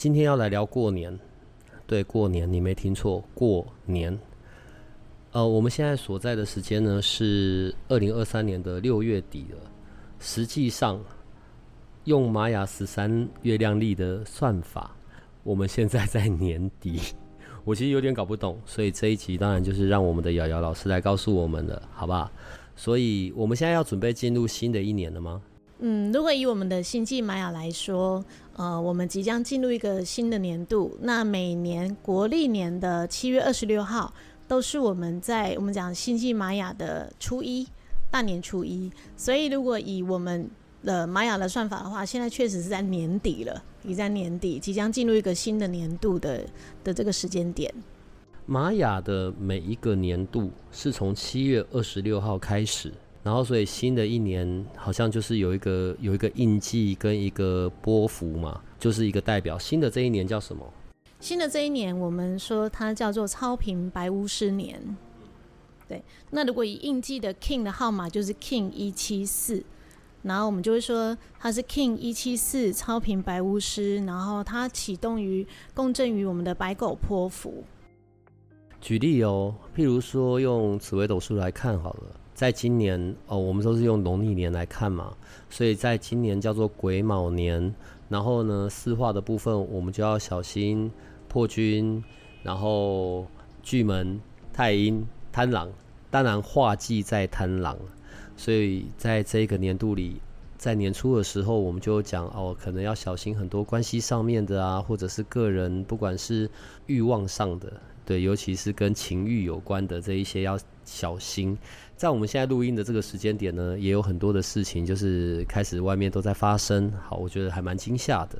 今天要来聊过年，对，过年，你没听错，过年。呃，我们现在所在的时间呢是二零二三年的六月底了。实际上，用玛雅十三月亮历的算法，我们现在在年底。我其实有点搞不懂，所以这一集当然就是让我们的瑶瑶老师来告诉我们了，好不好？所以我们现在要准备进入新的一年了吗？嗯，如果以我们的星际玛雅来说，呃，我们即将进入一个新的年度。那每年国历年的七月二十六号，都是我们在我们讲星际玛雅的初一，大年初一。所以，如果以我们的玛雅的算法的话，现在确实是在年底了，已在年底，即将进入一个新的年度的的这个时间点。玛雅的每一个年度是从七月二十六号开始。然后，所以新的一年好像就是有一个有一个印记跟一个波幅嘛，就是一个代表。新的这一年叫什么？新的这一年，我们说它叫做超频白巫师年。对，那如果以印记的 King 的号码就是 King 一七四，然后我们就会说它是 King 一七四超频白巫师，然后它启动于共振于我们的白狗波符。举例哦，譬如说用紫微斗数来看好了。在今年哦，我们都是用农历年来看嘛，所以在今年叫做癸卯年。然后呢，四化的部分我们就要小心破军，然后巨门、太阴、贪狼。当然化忌在贪狼，所以在这个年度里，在年初的时候，我们就讲哦，可能要小心很多关系上面的啊，或者是个人，不管是欲望上的，对，尤其是跟情欲有关的这一些要小心。在我们现在录音的这个时间点呢，也有很多的事情，就是开始外面都在发生。好，我觉得还蛮惊吓的。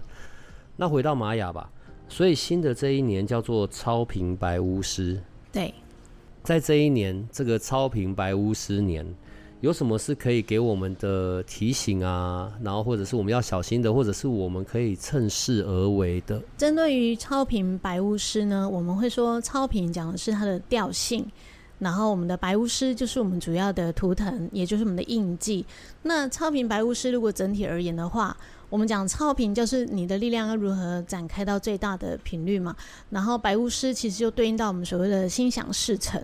那回到玛雅吧，所以新的这一年叫做超频白巫师。对，在这一年这个超频白巫师年，有什么是可以给我们的提醒啊？然后或者是我们要小心的，或者是我们可以趁势而为的？针对于超频白巫师呢，我们会说超频讲的是它的调性。然后我们的白巫师就是我们主要的图腾，也就是我们的印记。那超频白巫师如果整体而言的话，我们讲超频就是你的力量要如何展开到最大的频率嘛。然后白巫师其实就对应到我们所谓的心想事成。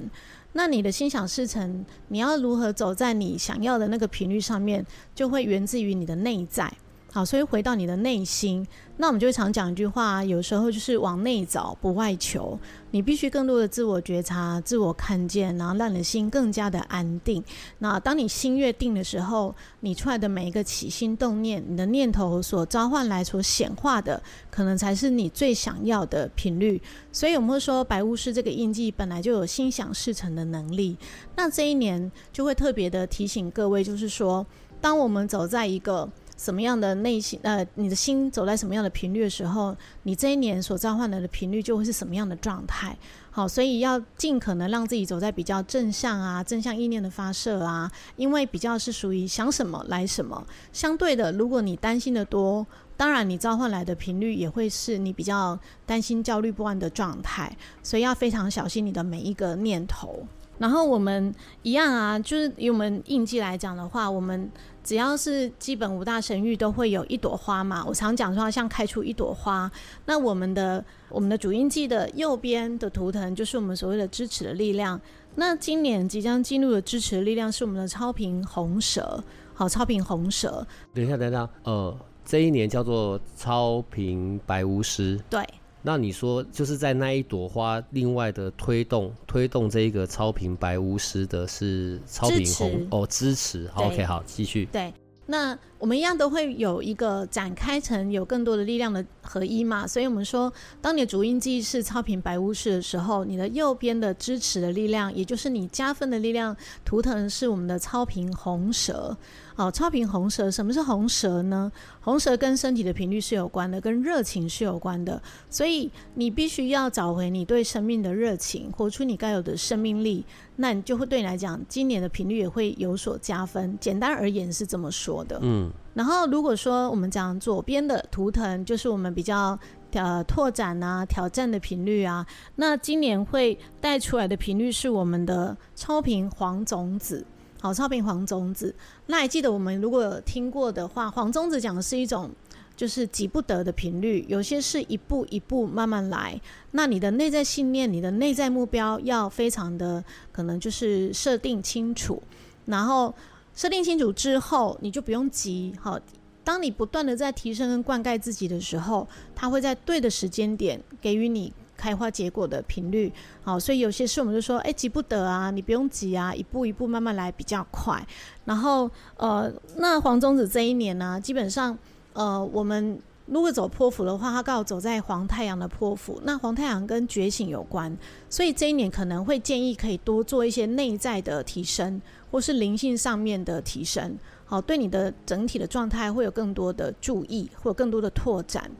那你的心想事成，你要如何走在你想要的那个频率上面，就会源自于你的内在。好，所以回到你的内心，那我们就常讲一句话，有时候就是往内找，不外求。你必须更多的自我觉察、自我看见，然后让你的心更加的安定。那当你心越定的时候，你出来的每一个起心动念，你的念头所召唤来、所显化的，可能才是你最想要的频率。所以我们会说，白巫师这个印记本来就有心想事成的能力。那这一年就会特别的提醒各位，就是说，当我们走在一个什么样的内心？呃，你的心走在什么样的频率的时候，你这一年所召唤来的频率就会是什么样的状态？好，所以要尽可能让自己走在比较正向啊、正向意念的发射啊，因为比较是属于想什么来什么。相对的，如果你担心的多，当然你召唤来的频率也会是你比较担心、焦虑不安的状态。所以要非常小心你的每一个念头。然后我们一样啊，就是以我们印记来讲的话，我们。只要是基本五大神域都会有一朵花嘛，我常讲说像开出一朵花。那我们的我们的主印记的右边的图腾就是我们所谓的支持的力量。那今年即将进入的支持的力量是我们的超频红蛇，好，超频红蛇。等一下，等一下，呃，这一年叫做超频白巫师。对。那你说，就是在那一朵花，另外的推动推动这一个超频白巫师的是超频红哦，支持。好，OK，好，继续。对，那我们一样都会有一个展开成有更多的力量的合一嘛，所以我们说，当你的主音记是超频白巫师的时候，你的右边的支持的力量，也就是你加分的力量图腾是我们的超频红蛇。好，超频红蛇，什么是红蛇呢？红蛇跟身体的频率是有关的，跟热情是有关的，所以你必须要找回你对生命的热情，活出你该有的生命力，那你就会对你来讲，今年的频率也会有所加分。简单而言是这么说的。嗯，然后如果说我们讲左边的图腾，就是我们比较呃拓展啊、挑战的频率啊，那今年会带出来的频率是我们的超频黄种子。好，超频黄种子，那还记得我们如果有听过的话，黄种子讲的是一种就是急不得的频率，有些是一步一步慢慢来。那你的内在信念、你的内在目标要非常的可能就是设定清楚，然后设定清楚之后，你就不用急。好，当你不断的在提升跟灌溉自己的时候，它会在对的时间点给予你。开花结果的频率，好，所以有些事我们就说，哎，急不得啊，你不用急啊，一步一步慢慢来比较快。然后，呃，那黄种子这一年呢，基本上，呃，我们如果走波符的话，它刚好走在黄太阳的波符，那黄太阳跟觉醒有关，所以这一年可能会建议可以多做一些内在的提升，或是灵性上面的提升，好，对你的整体的状态会有更多的注意，或更多的拓展。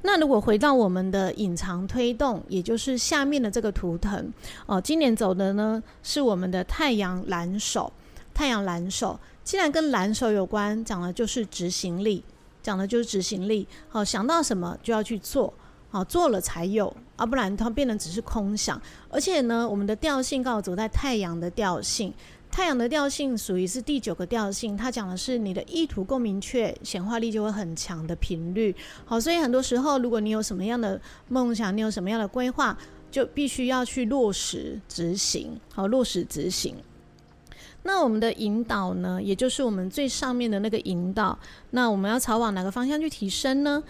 那如果回到我们的隐藏推动，也就是下面的这个图腾哦，今年走的呢是我们的太阳蓝手。太阳蓝手既然跟蓝手有关，讲的就是执行力，讲的就是执行力。好，想到什么就要去做，好，做了才有，啊，不然它变成只是空想。而且呢，我们的调性刚好走在太阳的调性。太阳的调性属于是第九个调性，它讲的是你的意图够明确，显化力就会很强的频率。好，所以很多时候，如果你有什么样的梦想，你有什么样的规划，就必须要去落实执行。好，落实执行。那我们的引导呢，也就是我们最上面的那个引导，那我们要朝往哪个方向去提升呢？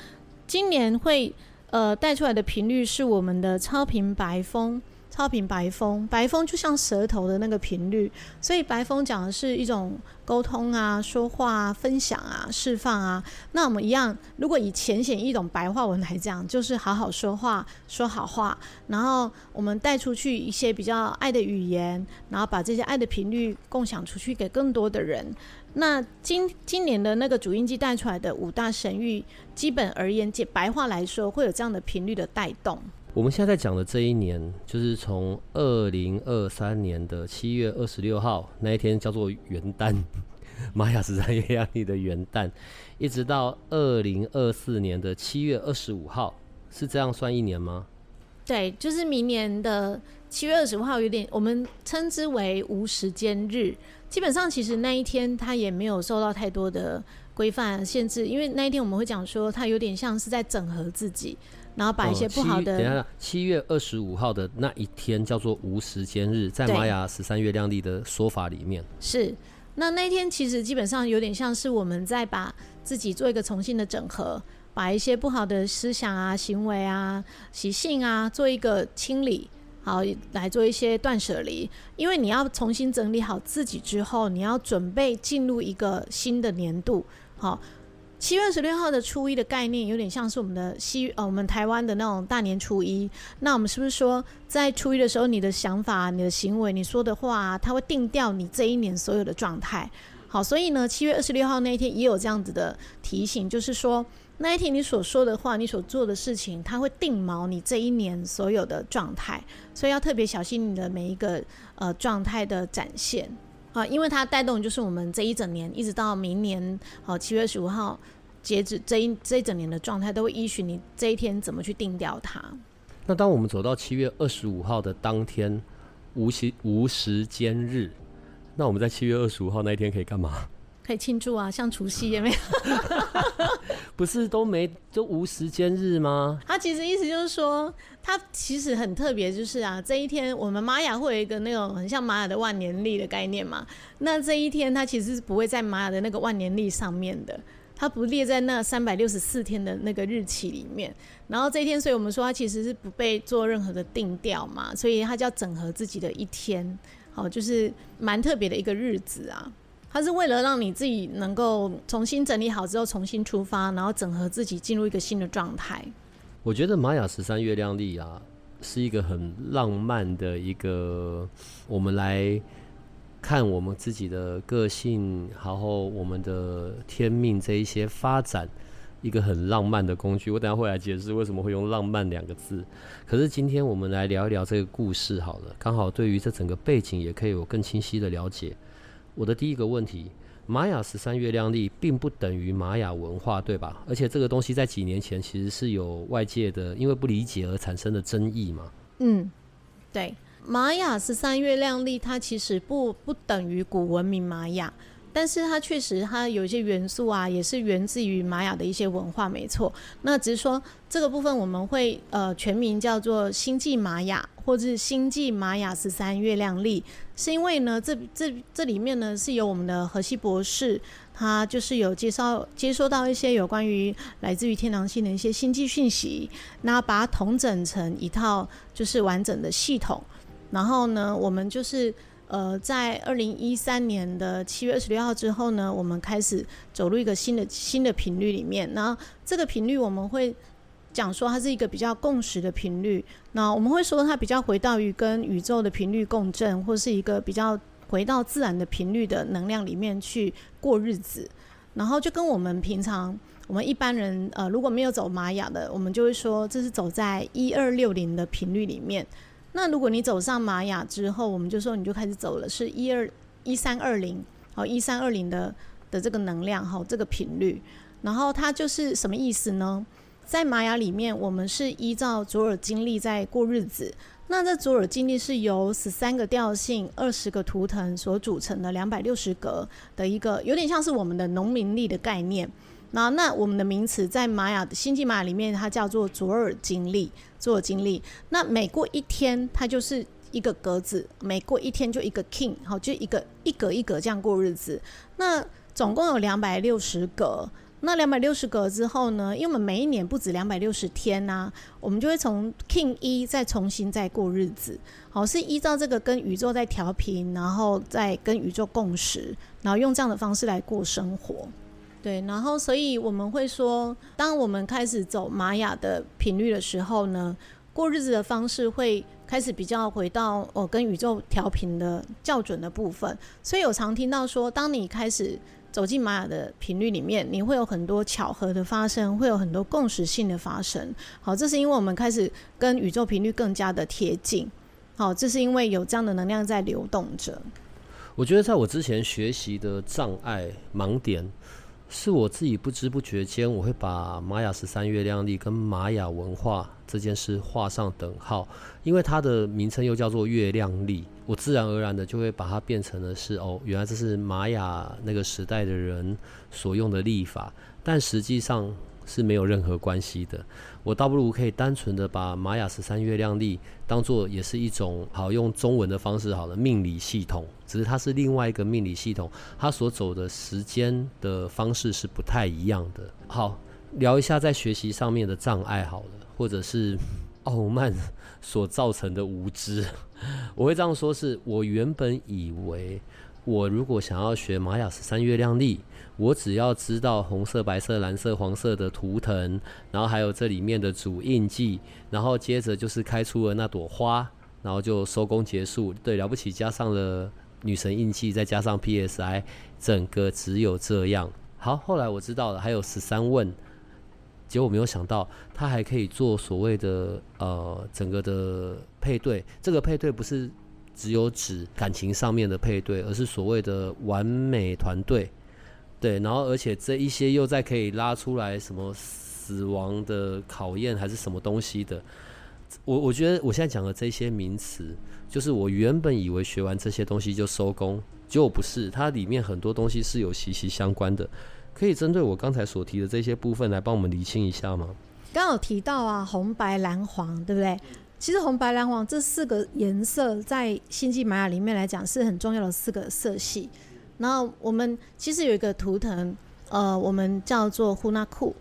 今年会呃带出来的频率是我们的超频白风。超频白风，白风就像舌头的那个频率，所以白风讲的是一种沟通啊、说话啊、分享啊、释放啊。那我们一样，如果以浅显易懂白话文来讲，就是好好说话，说好话，然后我们带出去一些比较爱的语言，然后把这些爱的频率共享出去给更多的人。那今今年的那个主音机带出来的五大神域，基本而言，解白话来说，会有这样的频率的带动。我们现在在讲的这一年，就是从二零二三年的七月二十六号那一天叫做元旦，玛雅十三月亮历的元旦，一直到二零二四年的七月二十五号，是这样算一年吗？对，就是明年的七月二十五号，有点我们称之为无时间日。基本上，其实那一天它也没有受到太多的规范限制，因为那一天我们会讲说，它有点像是在整合自己。然后把一些不好的，哦、等一下，七月二十五号的那一天叫做无时间日，在玛雅十三月亮历的说法里面是。那那一天其实基本上有点像是我们在把自己做一个重新的整合，把一些不好的思想啊、行为啊、习性啊做一个清理，好来做一些断舍离。因为你要重新整理好自己之后，你要准备进入一个新的年度，好。七月二十六号的初一的概念有点像是我们的西呃，我们台湾的那种大年初一。那我们是不是说，在初一的时候，你的想法、你的行为、你说的话，它会定调你这一年所有的状态？好，所以呢，七月二十六号那一天也有这样子的提醒，就是说那一天你所说的话、你所做的事情，它会定锚你这一年所有的状态，所以要特别小心你的每一个呃状态的展现。啊，因为它带动就是我们这一整年，一直到明年，好七月十五号截止这一这一整年的状态，都会依循你这一天怎么去定掉它。那当我们走到七月二十五号的当天，无时无时间日，那我们在七月二十五号那一天可以干嘛？可以庆祝啊，像除夕也没有，不是都没都无时间日吗？他其实意思就是说，他其实很特别，就是啊，这一天我们玛雅会有一个那种很像玛雅的万年历的概念嘛。那这一天它其实是不会在玛雅的那个万年历上面的，它不列在那三百六十四天的那个日期里面。然后这一天，所以我们说它其实是不被做任何的定调嘛，所以它叫整合自己的一天，好，就是蛮特别的一个日子啊。它是为了让你自己能够重新整理好之后重新出发，然后整合自己进入一个新的状态。我觉得玛雅十三月亮历啊，是一个很浪漫的一个，我们来看我们自己的个性，然后我们的天命这一些发展。一个很浪漫的工具，我等下会来解释为什么会用“浪漫”两个字。可是今天我们来聊一聊这个故事好了，刚好对于这整个背景也可以有更清晰的了解。我的第一个问题：玛雅十三月亮历并不等于玛雅文化，对吧？而且这个东西在几年前其实是有外界的因为不理解而产生的争议嘛？嗯，对，玛雅十三月亮历它其实不不等于古文明玛雅。但是它确实，它有一些元素啊，也是源自于玛雅的一些文化，没错。那只是说这个部分我们会呃全名叫做星际玛雅，或者是星际玛雅十三月亮历，是因为呢，这这这里面呢是由我们的荷西博士，他就是有介绍接收到一些有关于来自于天狼星的一些星际讯息，那把它统整成一套就是完整的系统，然后呢，我们就是。呃，在二零一三年的七月二十六号之后呢，我们开始走入一个新的新的频率里面。那这个频率我们会讲说它是一个比较共识的频率。那我们会说它比较回到于跟宇宙的频率共振，或是一个比较回到自然的频率的能量里面去过日子。然后就跟我们平常我们一般人呃如果没有走玛雅的，我们就会说这是走在一二六零的频率里面。那如果你走上玛雅之后，我们就说你就开始走了，是一二一三二零，好一三二零的的这个能量，好这个频率，然后它就是什么意思呢？在玛雅里面，我们是依照卓尔经历在过日子。那这卓尔经历是由十三个调性、二十个图腾所组成的两百六十格的一个，有点像是我们的农民历的概念。那那我们的名词在玛雅的星际玛雅里面，它叫做左耳经历，左耳经历。那每过一天，它就是一个格子；每过一天就一个 king，好，就一个一格一格这样过日子。那总共有两百六十格。那两百六十格之后呢？因为我们每一年不止两百六十天呐、啊，我们就会从 king 一再重新再过日子。好，是依照这个跟宇宙在调频，然后再跟宇宙共识，然后用这样的方式来过生活。对，然后所以我们会说，当我们开始走玛雅的频率的时候呢，过日子的方式会开始比较回到哦跟宇宙调频的校准的部分。所以有常听到说，当你开始走进玛雅的频率里面，你会有很多巧合的发生，会有很多共识性的发生。好，这是因为我们开始跟宇宙频率更加的贴近。好，这是因为有这样的能量在流动着。我觉得在我之前学习的障碍盲点。是我自己不知不觉间，我会把玛雅十三月亮历跟玛雅文化这件事画上等号，因为它的名称又叫做月亮历，我自然而然的就会把它变成了是哦，原来这是玛雅那个时代的人所用的历法，但实际上。是没有任何关系的。我倒不如可以单纯的把玛雅十三月亮历当做也是一种好用中文的方式好了，命理系统，只是它是另外一个命理系统，它所走的时间的方式是不太一样的。好，聊一下在学习上面的障碍好了，或者是傲慢所造成的无知。我会这样说是，是我原本以为。我如果想要学玛雅十三月亮历，我只要知道红色、白色、蓝色、黄色的图腾，然后还有这里面的主印记，然后接着就是开出了那朵花，然后就收工结束。对，了不起，加上了女神印记，再加上 PSI，整个只有这样。好，后来我知道了，还有十三问，结果没有想到，它还可以做所谓的呃整个的配对。这个配对不是。只有指感情上面的配对，而是所谓的完美团队，对，然后而且这一些又再可以拉出来什么死亡的考验还是什么东西的，我我觉得我现在讲的这些名词，就是我原本以为学完这些东西就收工，结果不是，它里面很多东西是有息息相关的，可以针对我刚才所提的这些部分来帮我们厘清一下吗？刚有提到啊，红白蓝黄，对不对？其实红白蓝黄这四个颜色在星际玛雅里面来讲是很重要的四个色系。然后我们其实有一个图腾，呃，我们叫做呼纳库。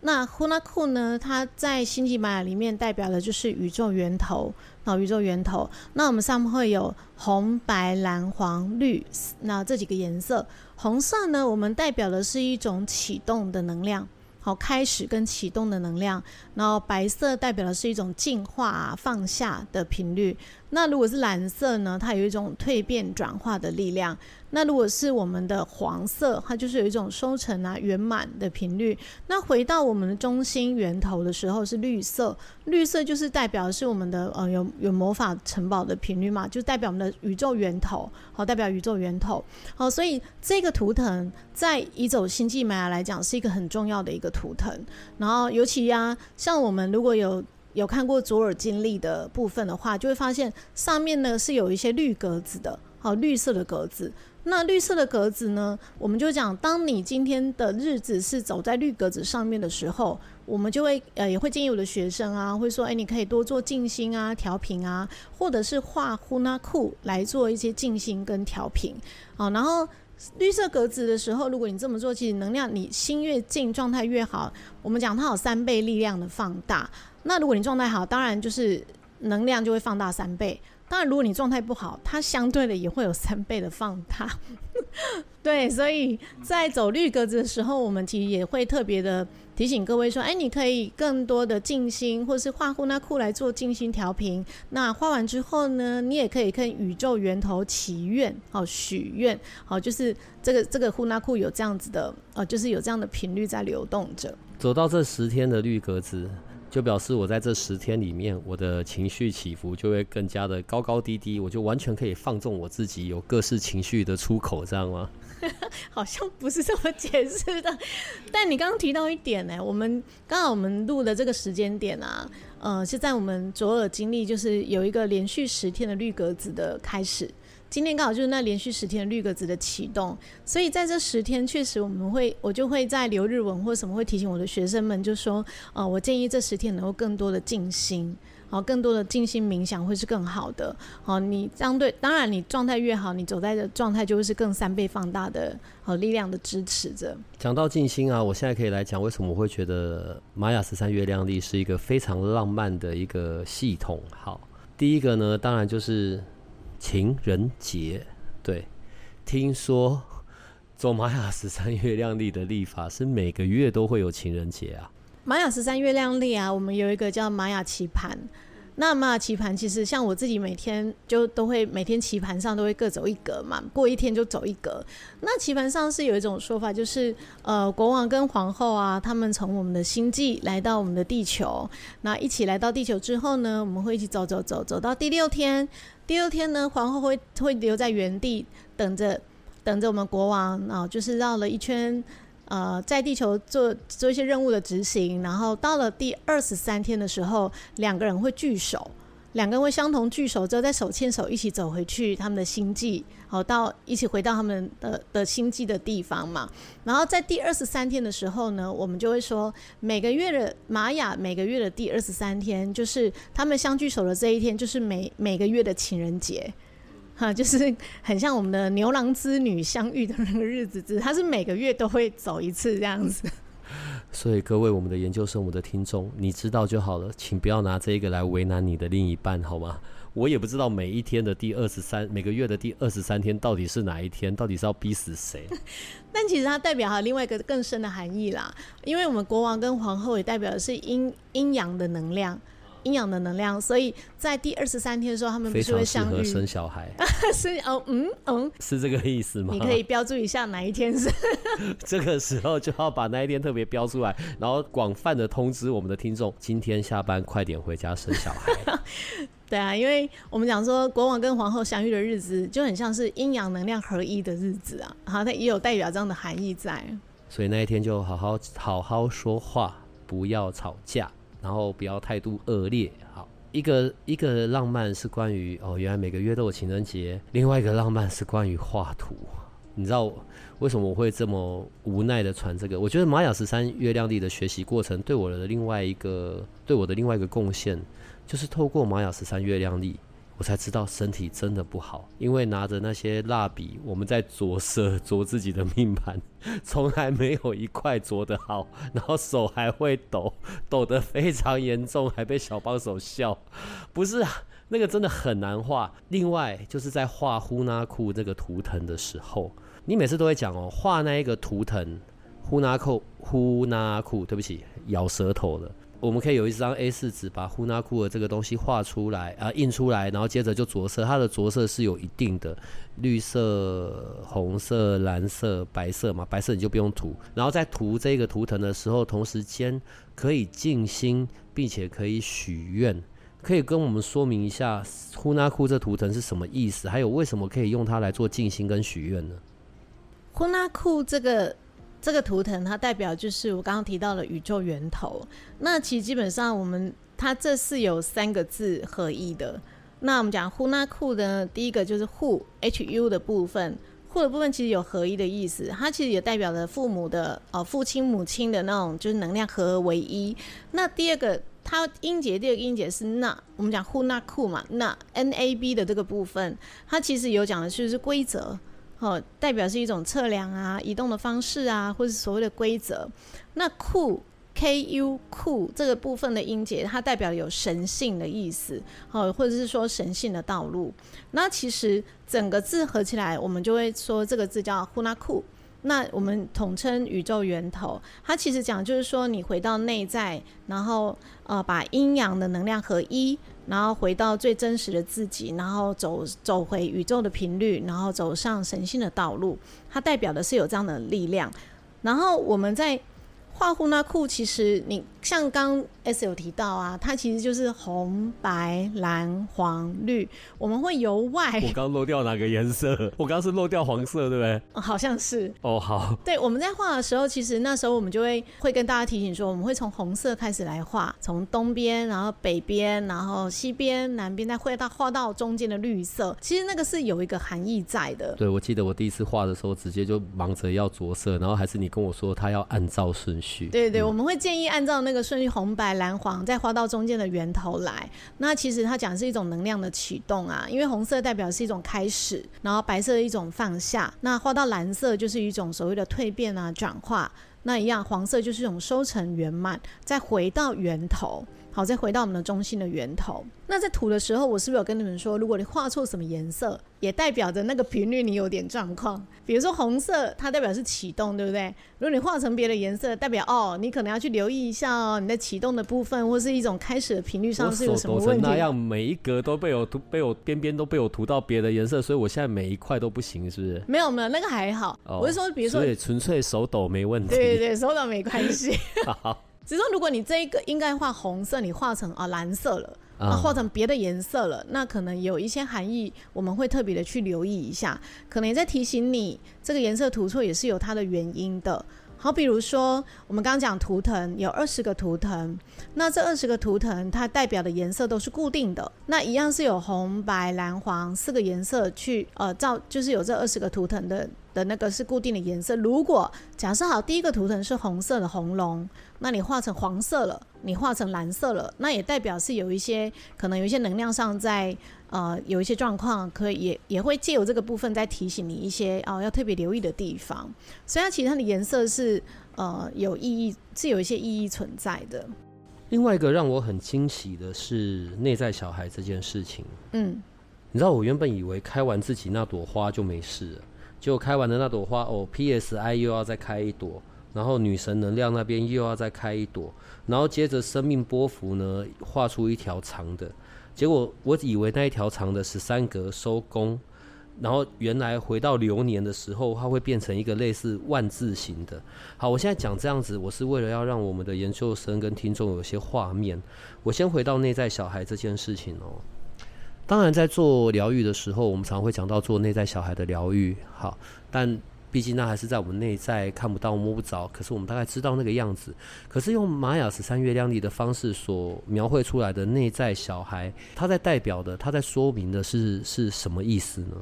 那 Hunakku 呢，它在星际玛雅里面代表的就是宇宙源头，啊，宇宙源头。那我们上面会有红、白、蓝、黄、绿，那这几个颜色。红色呢，我们代表的是一种启动的能量。好，开始跟启动的能量，然后白色代表的是一种净化、放下的频率。那如果是蓝色呢，它有一种蜕变转化的力量。那如果是我们的黄色，它就是有一种收成啊、圆满的频率。那回到我们的中心源头的时候是绿色，绿色就是代表是我们的呃有有魔法城堡的频率嘛，就代表我们的宇宙源头，好，代表宇宙源头。好，所以这个图腾在移走星际玛雅来讲是一个很重要的一个图腾。然后尤其呀、像我们如果有有看过左耳经历的部分的话，就会发现上面呢是有一些绿格子的，好，绿色的格子。那绿色的格子呢？我们就讲，当你今天的日子是走在绿格子上面的时候，我们就会呃也会建议我的学生啊，会说，哎，你可以多做静心啊、调频啊，或者是画呼纳库来做一些静心跟调频啊。然后绿色格子的时候，如果你这么做，其实能量你心越静，状态越好。我们讲它有三倍力量的放大。那如果你状态好，当然就是能量就会放大三倍。当然，如果你状态不好，它相对的也会有三倍的放大。对，所以在走绿格子的时候，我们其实也会特别的提醒各位说：哎，你可以更多的静心，或是画呼纳库来做静心调频。那画完之后呢，你也可以跟宇宙源头祈愿，好许愿，好就是这个这个呼纳库有这样子的，呃，就是有这样的频率在流动着。走到这十天的绿格子。就表示我在这十天里面，我的情绪起伏就会更加的高高低低，我就完全可以放纵我自己，有各式情绪的出口，这样吗？好像不是这么解释的。但你刚刚提到一点呢，我们刚好我们录的这个时间点啊，呃，是在我们左耳经历就是有一个连续十天的绿格子的开始。今天刚好就是那连续十天绿格子的启动，所以在这十天确实我们会，我就会在留日文或什么会提醒我的学生们，就说，呃，我建议这十天能够更多的静心，好，更多的静心冥想会是更好的，好，你相对当然你状态越好，你走在的状态就会是更三倍放大的，好力量的支持着。讲到静心啊，我现在可以来讲为什么我会觉得玛雅十三月亮历是一个非常浪漫的一个系统。好，第一个呢，当然就是。情人节，对，听说走玛雅十三月亮历的历法是每个月都会有情人节啊。玛雅十三月亮历啊，我们有一个叫玛雅棋盘。那玛雅棋盘其实像我自己每天就都会每天棋盘上都会各走一格嘛，过一天就走一格。那棋盘上是有一种说法，就是呃国王跟皇后啊，他们从我们的星际来到我们的地球，那一起来到地球之后呢，我们会一起走走走走到第六天。第二天呢，皇后会会留在原地等着，等着我们国王啊，就是绕了一圈，呃，在地球做做一些任务的执行，然后到了第二十三天的时候，两个人会聚首。两个人会相同聚首之后，再手牵手一起走回去他们的星际，好到一起回到他们的的星际的地方嘛。然后在第二十三天的时候呢，我们就会说每个月的玛雅每个月的第二十三天，就是他们相聚首的这一天，就是每每个月的情人节，哈，就是很像我们的牛郎织女相遇的那个日子，只是他是每个月都会走一次这样子。所以各位我们的研究生，我们的听众，你知道就好了，请不要拿这个来为难你的另一半，好吗？我也不知道每一天的第二十三，每个月的第二十三天到底是哪一天，到底是要逼死谁？但其实它代表还有另外一个更深的含义啦，因为我们国王跟皇后也代表的是阴阴阳的能量。阴阳的能量，所以在第二十三天的时候，他们不是会相遇生小孩？是哦，嗯嗯，是这个意思吗？你可以标注一下哪一天是。这个时候就要把那一天特别标出来，然后广泛的通知我们的听众，今天下班快点回家生小孩。对啊，因为我们讲说国王跟皇后相遇的日子，就很像是阴阳能量合一的日子啊，好，它也有代表这样的含义在。所以那一天就好好好好说话，不要吵架。然后不要态度恶劣。好，一个一个浪漫是关于哦，原来每个月都有情人节。另外一个浪漫是关于画图。你知道为什么我会这么无奈的传这个？我觉得玛雅十三月亮历的学习过程对我的另外一个对我的另外一个贡献，就是透过玛雅十三月亮历我才知道身体真的不好，因为拿着那些蜡笔，我们在着色着自己的命盘，从来没有一块着得好，然后手还会抖，抖得非常严重，还被小帮手笑。不是啊，那个真的很难画。另外就是在画呼那库这个图腾的时候，你每次都会讲哦，画那一个图腾呼那库呼那库，对不起，咬舌头了。我们可以有一张 A4 纸，把呼那库的这个东西画出来啊、印出来，然后接着就着色。它的着色是有一定的，绿色、红色、蓝色、白色嘛，白色你就不用涂。然后在涂这个图腾的时候，同时间可以静心，并且可以许愿。可以跟我们说明一下呼那库这图腾是什么意思？还有为什么可以用它来做静心跟许愿呢？呼那库这个。这个图腾它代表就是我刚刚提到的宇宙源头。那其实基本上我们它这是有三个字合一的。那我们讲呼那库呢，第一个就是户 H U 的部分，户的部分其实有合一的意思，它其实也代表了父母的呃父亲母亲的那种就是能量合而为一。那第二个它音节第二个音节是那，我们讲呼那库嘛，那 N A B 的这个部分，它其实有讲的就是规则。哦，代表是一种测量啊、移动的方式啊，或是所谓的规则。那库 K U 库这个部分的音节，它代表有神性的意思，哦，或者是说神性的道路。那其实整个字合起来，我们就会说这个字叫呼那库。那我们统称宇宙源头，它其实讲就是说，你回到内在，然后呃，把阴阳的能量合一，然后回到最真实的自己，然后走走回宇宙的频率，然后走上神性的道路。它代表的是有这样的力量。然后我们在。画呼那库，其实你像刚 S 有提到啊，它其实就是红、白、蓝、黄、绿。我们会由外，我刚漏掉哪个颜色？我刚刚是漏掉黄色，对不对？哦，好像是。哦，好。对，我们在画的时候，其实那时候我们就会会跟大家提醒说，我们会从红色开始来画，从东边，然后北边，然后西边、南边，再画到画到中间的绿色。其实那个是有一个含义在的。对，我记得我第一次画的时候，直接就忙着要着色，然后还是你跟我说他要按照顺序。对对，我们会建议按照那这个顺序，红白蓝黄，再画到中间的源头来。那其实它讲是一种能量的启动啊，因为红色代表是一种开始，然后白色的一种放下。那画到蓝色就是一种所谓的蜕变啊、转化。那一样，黄色就是一种收成圆满，再回到源头。好，再回到我们的中心的源头。那在涂的时候，我是不是有跟你们说，如果你画错什么颜色，也代表着那个频率你有点状况。比如说红色，它代表是启动，对不对？如果你画成别的颜色，代表哦，你可能要去留意一下哦，你在启动的部分或是一种开始的频率上是有什么问题。那样，每一格都被我涂，被我边边都被我涂到别的颜色，所以我现在每一块都不行，是不是？没有没有，那个还好。哦、我是说，比如说，所以纯粹手抖没问题。对对对，手抖没关系。好。只是说，如果你这一个应该画红色，你画成啊蓝色了，啊画成别的颜色了，那可能有一些含义，我们会特别的去留意一下，可能也在提醒你，这个颜色涂错也是有它的原因的。好，比如说我们刚刚讲图腾有二十个图腾，那这二十个图腾它代表的颜色都是固定的，那一样是有红、白、蓝、黄四个颜色去呃照，就是有这二十个图腾的的那个是固定的颜色。如果假设好第一个图腾是红色的红龙，那你画成黄色了，你画成蓝色了，那也代表是有一些可能有一些能量上在。呃，有一些状况，可以也也会借由这个部分再提醒你一些哦，要特别留意的地方。所以它其实它的颜色是呃有意义，是有一些意义存在的。另外一个让我很惊喜的是内在小孩这件事情。嗯，你知道我原本以为开完自己那朵花就没事了，结果开完的那朵花哦，PSI 又要再开一朵，然后女神能量那边又要再开一朵，然后接着生命波幅呢画出一条长的。结果我以为那一条长的十三格收工，然后原来回到流年的时候，它会变成一个类似万字形的。好，我现在讲这样子，我是为了要让我们的研究生跟听众有些画面。我先回到内在小孩这件事情哦。当然，在做疗愈的时候，我们常会讲到做内在小孩的疗愈。好，但。毕竟那还是在我们内在看不到摸不着，可是我们大概知道那个样子。可是用玛雅十三月亮历的方式所描绘出来的内在小孩，他在代表的，他在说明的是是什么意思呢？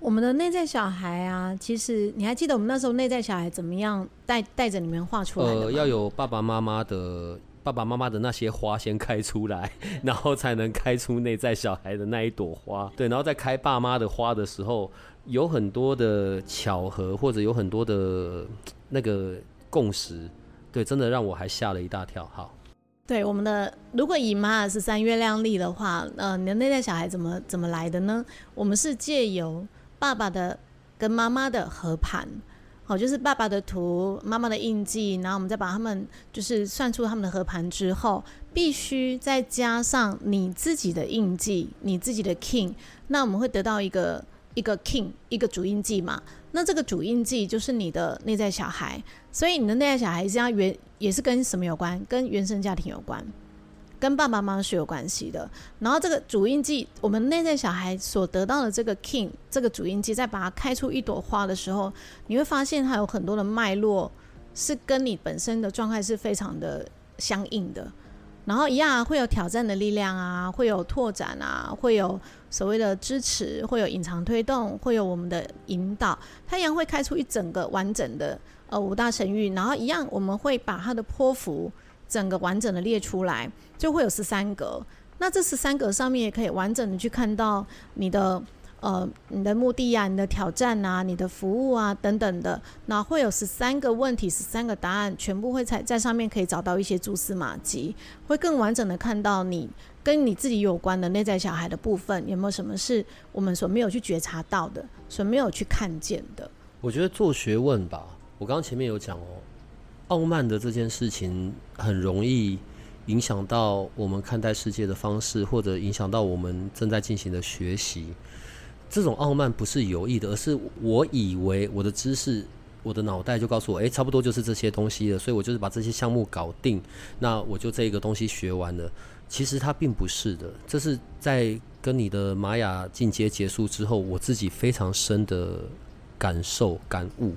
我们的内在小孩啊，其实你还记得我们那时候内在小孩怎么样带带着你们画出来的？呃，要有爸爸妈妈的爸爸妈妈的那些花先开出来，然后才能开出内在小孩的那一朵花。对，然后在开爸妈的花的时候，有很多的巧合，或者有很多的那个共识。对，真的让我还吓了一大跳。好，对我们的，如果以妈是三月亮丽的话，呃，你的内在小孩怎么怎么来的呢？我们是借由爸爸的跟妈妈的合盘。哦，就是爸爸的图，妈妈的印记，然后我们再把他们就是算出他们的合盘之后，必须再加上你自己的印记，你自己的 king，那我们会得到一个一个 king，一个主印记嘛。那这个主印记就是你的内在小孩，所以你的内在小孩是要原也是跟什么有关？跟原生家庭有关。跟爸爸妈妈是有关系的，然后这个主印记，我们内在小孩所得到的这个 king，这个主印记，在把它开出一朵花的时候，你会发现它有很多的脉络是跟你本身的状态是非常的相应的。然后一样啊，会有挑战的力量啊，会有拓展啊，会有所谓的支持，会有隐藏推动，会有我们的引导，太阳会开出一整个完整的呃五大神域。然后一样，我们会把它的泼幅。整个完整的列出来，就会有十三格。那这十三格上面也可以完整的去看到你的呃你的目的啊、你的挑战啊、你的服务啊等等的。那会有十三个问题、十三个答案，全部会在在上面可以找到一些蛛丝马迹，会更完整的看到你跟你自己有关的内在小孩的部分，有没有什么是我们所没有去觉察到的，所没有去看见的。我觉得做学问吧，我刚刚前面有讲哦。傲慢的这件事情很容易影响到我们看待世界的方式，或者影响到我们正在进行的学习。这种傲慢不是有意的，而是我以为我的知识，我的脑袋就告诉我，诶，差不多就是这些东西了，所以我就是把这些项目搞定，那我就这个东西学完了。其实它并不是的，这是在跟你的玛雅进阶结束之后，我自己非常深的感受感悟。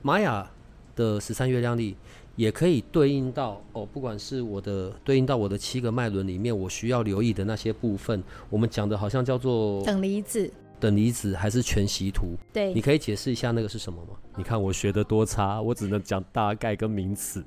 玛雅。的十三月亮历也可以对应到哦，不管是我的对应到我的七个脉轮里面，我需要留意的那些部分，我们讲的好像叫做等离子，等离子还是全息图？对，你可以解释一下那个是什么吗？你看我学的多差，我只能讲大概跟名词。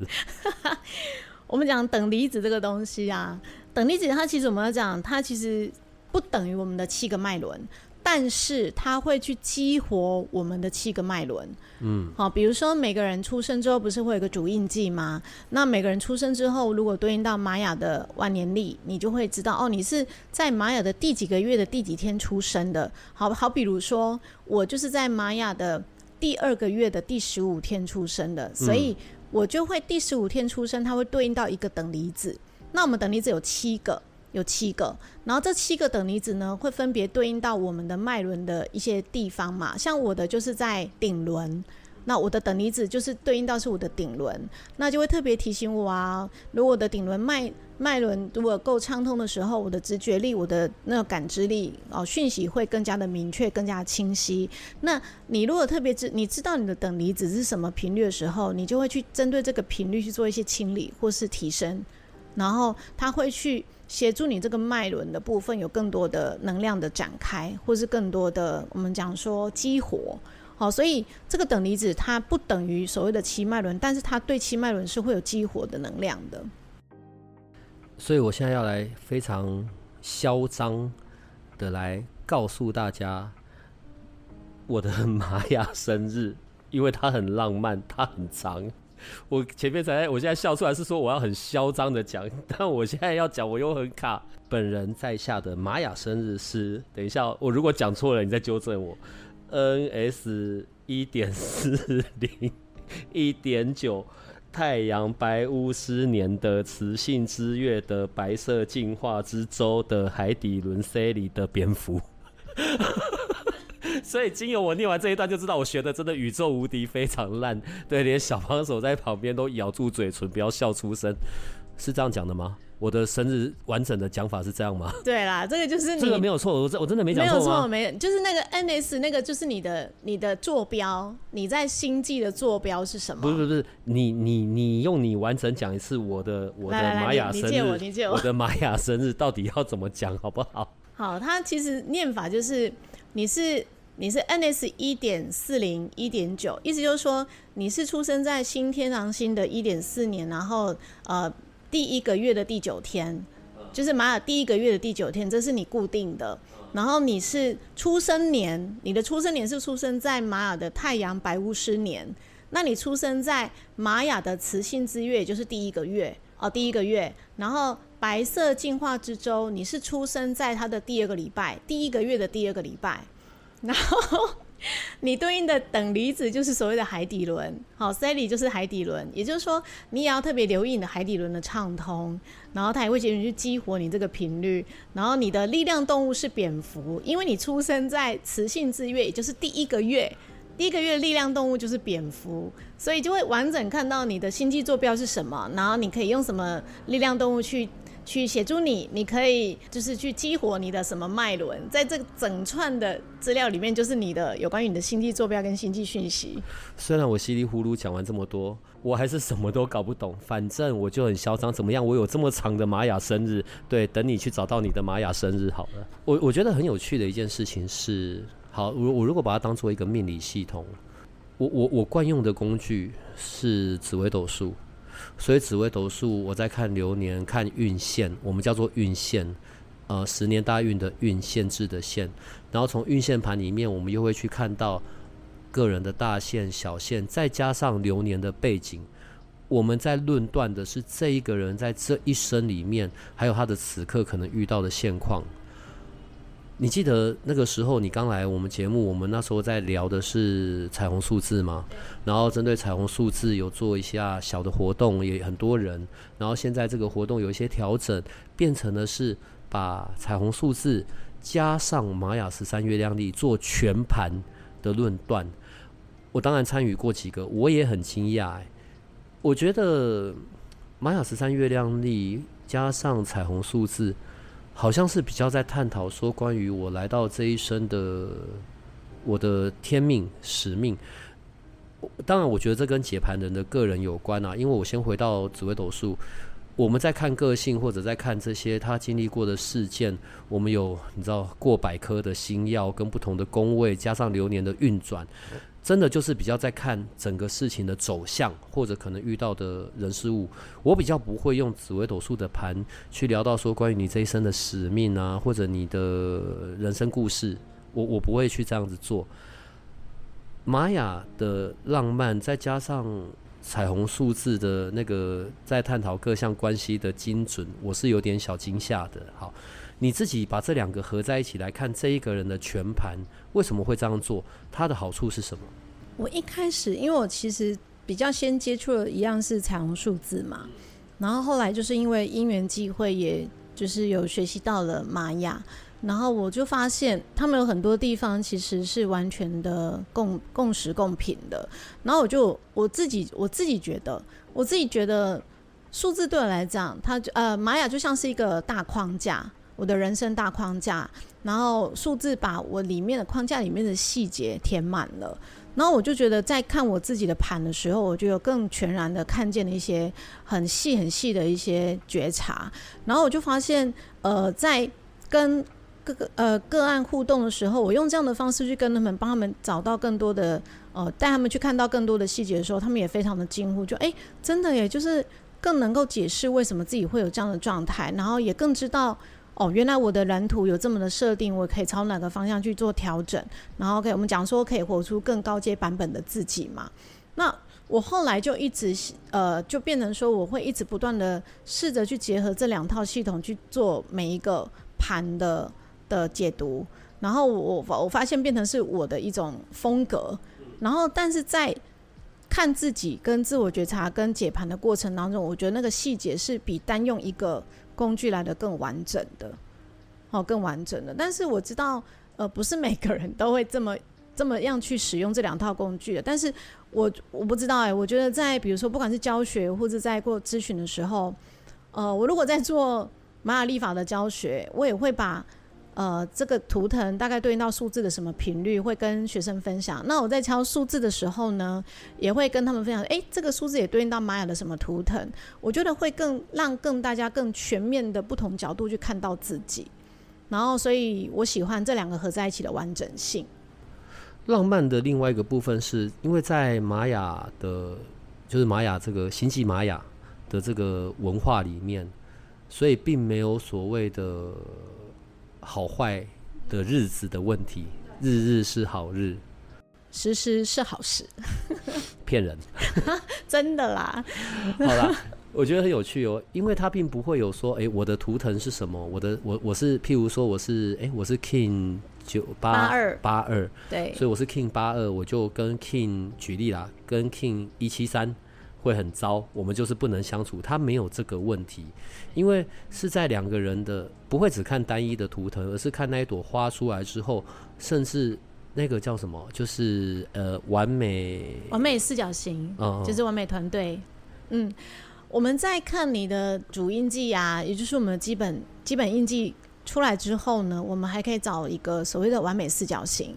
我们讲等离子这个东西啊，等离子它其实我们要讲，它其实不等于我们的七个脉轮。但是它会去激活我们的七个脉轮，嗯，好，比如说每个人出生之后不是会有个主印记吗？那每个人出生之后，如果对应到玛雅的万年历，你就会知道哦，你是在玛雅的第几个月的第几天出生的。好好，比如说我就是在玛雅的第二个月的第十五天出生的，所以我就会第十五天出生，它会对应到一个等离子。那我们等离子有七个。有七个，然后这七个等离子呢，会分别对应到我们的脉轮的一些地方嘛。像我的就是在顶轮，那我的等离子就是对应到是我的顶轮，那就会特别提醒我啊，如果我的顶轮脉脉轮如果够畅通的时候，我的直觉力、我的那个感知力哦，讯息会更加的明确、更加清晰。那你如果特别知你知道你的等离子是什么频率的时候，你就会去针对这个频率去做一些清理或是提升，然后它会去。协助你这个脉轮的部分有更多的能量的展开，或是更多的我们讲说激活，好，所以这个等离子它不等于所谓的七脉轮，但是它对七脉轮是会有激活的能量的。所以我现在要来非常嚣张的来告诉大家，我的 玛雅生日，因为它很浪漫，它很长。我前面才，我现在笑出来是说我要很嚣张的讲，但我现在要讲我又很卡。本人在下的玛雅生日是，等一下我如果讲错了，你再纠正我。N S 一点四零 一点九太阳白巫师年的磁性之月的白色进化之舟的海底轮 C 里的蝙蝠。所以，经由我念完这一段，就知道我学的真的宇宙无敌非常烂。对，连小帮手在旁边都咬住嘴唇，不要笑出声。是这样讲的吗？我的生日完整的讲法是这样吗？对啦，这个就是你这个没有错，我真我真的没讲错？没有错，没就是那个 NS 那个就是你的你的坐标，你在星际的坐标是什么？不是不是不是，你你你用你完整讲一次我的我的玛雅生日，来来来，你借我，你借我，我的玛雅生日到底要怎么讲，好不好？好，它其实念法就是你是。你是 NS 一点四零一点九，意思就是说你是出生在新天狼星的一点四年，然后呃第一个月的第九天，就是玛雅第一个月的第九天，这是你固定的。然后你是出生年，你的出生年是出生在玛雅的太阳白巫师年，那你出生在玛雅的雌性之月，也就是第一个月哦，第一个月。然后白色进化之周，你是出生在它的第二个礼拜，第一个月的第二个礼拜。然后你对应的等离子就是所谓的海底轮，好，Sally 就是海底轮，也就是说你也要特别留意你的海底轮的畅通，然后它也会协助去激活你这个频率。然后你的力量动物是蝙蝠，因为你出生在雌性之月，也就是第一个月，第一个月力量动物就是蝙蝠，所以就会完整看到你的星际坐标是什么，然后你可以用什么力量动物去。去协助你，你可以就是去激活你的什么脉轮，在这个整串的资料里面，就是你的有关于你的星际坐标跟星际讯息。虽然我稀里糊涂讲完这么多，我还是什么都搞不懂。反正我就很嚣张，怎么样？我有这么长的玛雅生日，对，等你去找到你的玛雅生日好了。我我觉得很有趣的一件事情是，好，我我如果把它当做一个命理系统，我我我惯用的工具是紫微斗数。所以紫微斗数，我在看流年、看运线，我们叫做运线，呃，十年大运的运线制的线。然后从运线盘里面，我们又会去看到个人的大线、小线，再加上流年的背景，我们在论断的是这一个人在这一生里面，还有他的此刻可能遇到的现况。你记得那个时候你刚来我们节目，我们那时候在聊的是彩虹数字嘛？然后针对彩虹数字有做一下小的活动，也很多人。然后现在这个活动有一些调整，变成的是把彩虹数字加上玛雅十三月亮历做全盘的论断。我当然参与过几个，我也很惊讶。我觉得玛雅十三月亮历加上彩虹数字。好像是比较在探讨说，关于我来到这一生的我的天命使命。当然，我觉得这跟解盘人的个人有关啊。因为我先回到紫微斗数，我们在看个性或者在看这些他经历过的事件，我们有你知道过百颗的星曜跟不同的宫位，加上流年的运转。真的就是比较在看整个事情的走向，或者可能遇到的人事物。我比较不会用紫微斗数的盘去聊到说关于你这一生的使命啊，或者你的人生故事。我我不会去这样子做。玛雅的浪漫，再加上彩虹数字的那个在探讨各项关系的精准，我是有点小惊吓的。好，你自己把这两个合在一起来看，这一个人的全盘为什么会这样做？它的好处是什么？我一开始，因为我其实比较先接触的一样是彩虹数字嘛，然后后来就是因为因缘际会，也就是有学习到了玛雅，然后我就发现他们有很多地方其实是完全的共共识共频的，然后我就我自己我自己觉得，我自己觉得数字对我来讲，它呃玛雅就像是一个大框架，我的人生大框架，然后数字把我里面的框架里面的细节填满了。然后我就觉得，在看我自己的盘的时候，我就有更全然的看见了一些很细很细的一些觉察。然后我就发现，呃，在跟各个呃个案互动的时候，我用这样的方式去跟他们，帮他们找到更多的呃，带他们去看到更多的细节的时候，他们也非常的惊呼，就哎，真的耶，就是更能够解释为什么自己会有这样的状态，然后也更知道。哦，原来我的蓝图有这么的设定，我可以朝哪个方向去做调整，然后给我们讲说可以活出更高阶版本的自己嘛。那我后来就一直呃，就变成说我会一直不断的试着去结合这两套系统去做每一个盘的的解读，然后我我发现变成是我的一种风格，然后但是在看自己跟自我觉察跟解盘的过程当中，我觉得那个细节是比单用一个。工具来的更完整的，好，更完整的。但是我知道，呃，不是每个人都会这么 这么样去使用这两套工具的。但是我我不知道哎、我觉得在比如说不管是教学或者在过咨询的时候，呃，我如果在做玛雅历法的教学，我也会把。呃，这个图腾大概对应到数字的什么频率，会跟学生分享。那我在敲数字的时候呢，也会跟他们分享。诶，这个数字也对应到玛雅的什么图腾？我觉得会更让更大家更全面的不同角度去看到自己。然后，所以我喜欢这两个合在一起的完整性。浪漫的另外一个部分是因为在玛雅的，就是玛雅这个星际玛雅的这个文化里面，所以并没有所谓的好坏的日子的问题，日日是好日，时时是好事，骗人，真的啦。好啦，我觉得很有趣哦，因为它并不会有说，哎、欸，我的图腾是什么？我的我我是譬如说我是哎、欸，我是 King 九八二。八二，对，所以我是 King 八二，我就跟 King 举例啦，跟 King 一七三会很糟，我们就是不能相处。他没有这个问题，因为是在两个人的不会只看单一的图腾，而是看那一朵花出来之后，甚至。那个叫什么？就是呃，完美完美四角形，哦，就是完美团队。嗯，我们在看你的主印记啊，也就是我们的基本基本印记出来之后呢，我们还可以找一个所谓的完美四角形。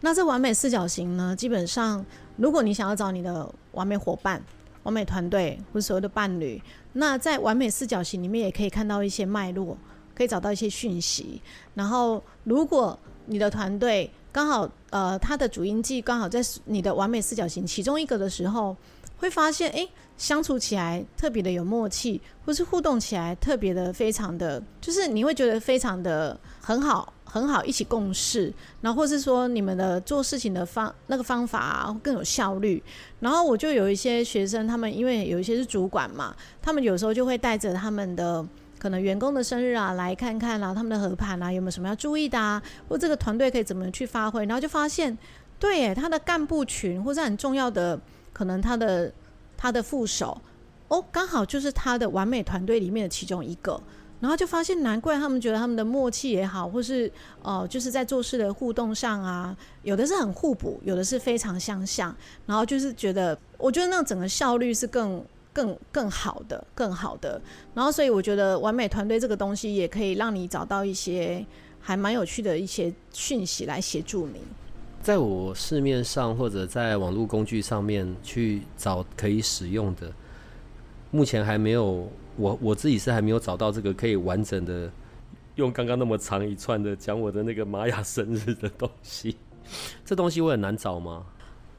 那这完美四角形呢，基本上如果你想要找你的完美伙伴、完美团队或者所谓的伴侣，那在完美四角形里面也可以看到一些脉络，可以找到一些讯息。然后，如果你的团队刚好，呃，他的主音记刚好在你的完美四角形其中一个的时候，会发现，哎，相处起来特别的有默契，或是互动起来特别的非常的，就是你会觉得非常的很好，很好一起共事，然后或是说你们的做事情的方那个方法更有效率。然后我就有一些学生，他们因为有一些是主管嘛，他们有时候就会带着他们的。可能员工的生日啊，来看看啊，他们的合盘啊，有没有什么要注意的啊？或这个团队可以怎么去发挥？然后就发现，对，他的干部群或者很重要的，可能他的他的副手，哦，刚好就是他的完美团队里面的其中一个。然后就发现，难怪他们觉得他们的默契也好，或是呃，就是在做事的互动上啊，有的是很互补，有的是非常相像。然后就是觉得，我觉得那整个效率是更。更更好的，更好的，然后所以我觉得完美团队这个东西也可以让你找到一些还蛮有趣的一些讯息来协助你。在我市面上或者在网络工具上面去找可以使用的，目前还没有，我我自己是还没有找到这个可以完整的用刚刚那么长一串的讲我的那个玛雅生日的东西。这东西会很难找吗？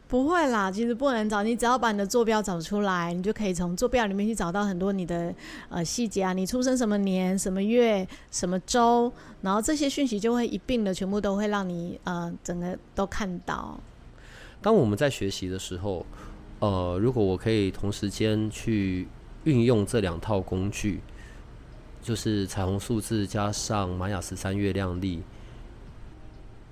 不会啦，其实不难找，你只要把你的坐标找出来，你就可以从坐标里面去找到很多你的呃细节啊，你出生什么年、什么月、什么周，然后这些讯息就会一并的全部都会让你呃整个都看到。当我们在学习的时候，呃，如果我可以同时间去运用这两套工具，就是彩虹数字加上玛雅十三月亮历，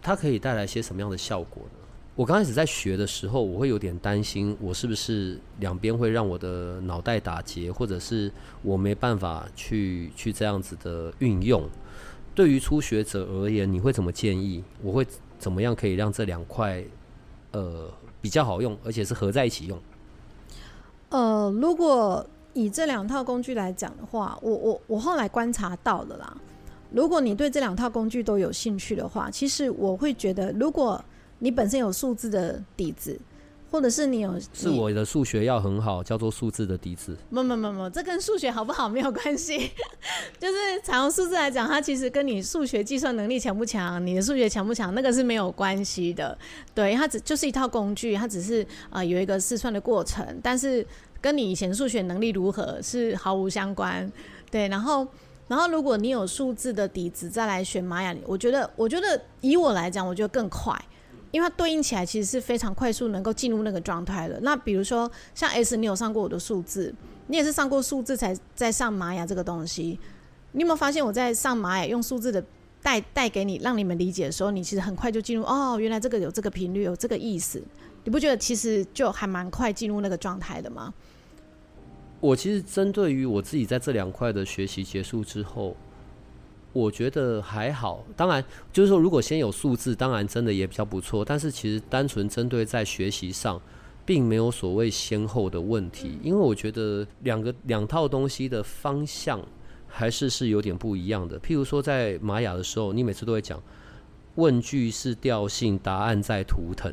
它可以带来些什么样的效果呢？我刚开始在学的时候，我会有点担心，我是不是两边会让我的脑袋打结，或者是我没办法去去这样子的运用。对于初学者而言，你会怎么建议？我会怎么样可以让这两块呃比较好用，而且是合在一起用？呃，如果以这两套工具来讲的话，我我我后来观察到了啦。如果你对这两套工具都有兴趣的话，其实我会觉得如果你本身有数字的底子，或者是你有，是我的数学要很好，叫做数字的底子。不不不不，这跟数学好不好没有关系。就是采用数字来讲，它其实跟你数学计算能力强不强，你的数学强不强，那个是没有关系的。对，它只就是一套工具，它只是啊、呃、有一个试算的过程，但是跟你以前数学能力如何是毫无相关。对，然后然后如果你有数字的底子再来选玛雅，我觉得我觉得以我来讲，我觉得更快。因为它对应起来其实是非常快速能够进入那个状态的。那比如说像 S，你有上过我的数字，你也是上过数字才在上玛雅这个东西。你有没有发现我在上玛雅用数字的带带给你，让你们理解的时候，你其实很快就进入哦，原来这个有这个频率，有这个意思。你不觉得其实就还蛮快进入那个状态的吗？我其实针对于我自己在这两块的学习结束之后。我觉得还好，当然就是说，如果先有数字，当然真的也比较不错。但是其实单纯针对在学习上，并没有所谓先后的问题，因为我觉得两个两套东西的方向还是是有点不一样的。譬如说在玛雅的时候，你每次都会讲问句是调性，答案在图腾。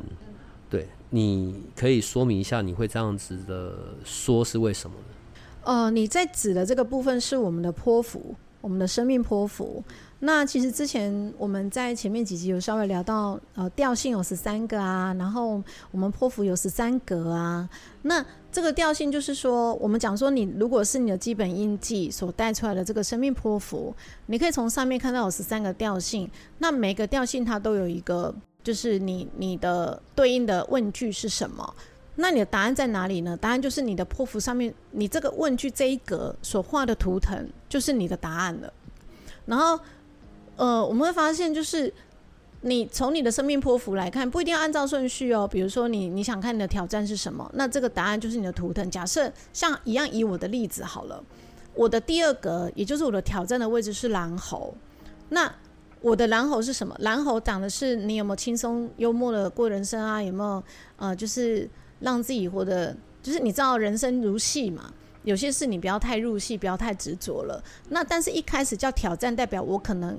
对，你可以说明一下你会这样子的说是为什么呢？呃，你在指的这个部分是我们的波符。我们的生命波符。那其实之前我们在前面几集有稍微聊到，呃，调性有十三个啊，然后我们波符有十三格啊。那这个调性就是说，我们讲说，你如果是你的基本印记所带出来的这个生命波符，你可以从上面看到有十三个调性。那每个调性它都有一个，就是你你的对应的问句是什么？那你的答案在哪里呢？答案就是你的破符上面，你这个问句这一格所画的图腾就是你的答案了。然后。呃，我们会发现，就是你从你的生命波符来看，不一定要按照顺序哦。比如说你，你想看你的挑战是什么，那这个答案就是你的图腾。假设像一样，以我的例子好了，我的第二格，也就是我的挑战的位置是狼猴。那我的蓝猴是什么？蓝猴讲的是你有没有轻松幽默的过人生啊？有没有呃，就是让自己活得，就是你知道人生如戏嘛。有些事你不要太入戏，不要太执着了。那但是一开始叫挑战，代表我可能。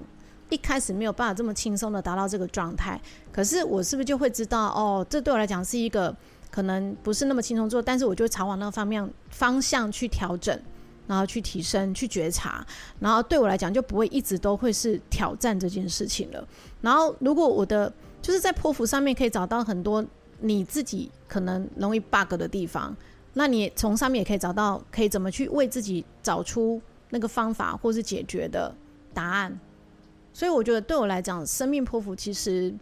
一开始没有办法这么轻松的达到这个状态，可是我是不是就会知道哦？这对我来讲是一个可能不是那么轻松做，但是我就会朝往那个方面方向去调整，然后去提升、去觉察，然后对我来讲就不会一直都会是挑战这件事情了。然后如果我的就是在波符上面可以找到很多你自己可能容易 bug 的地方，那你从上面也可以找到可以怎么去为自己找出那个方法或是解决的答案。所以我觉得对我来讲，生命波符其实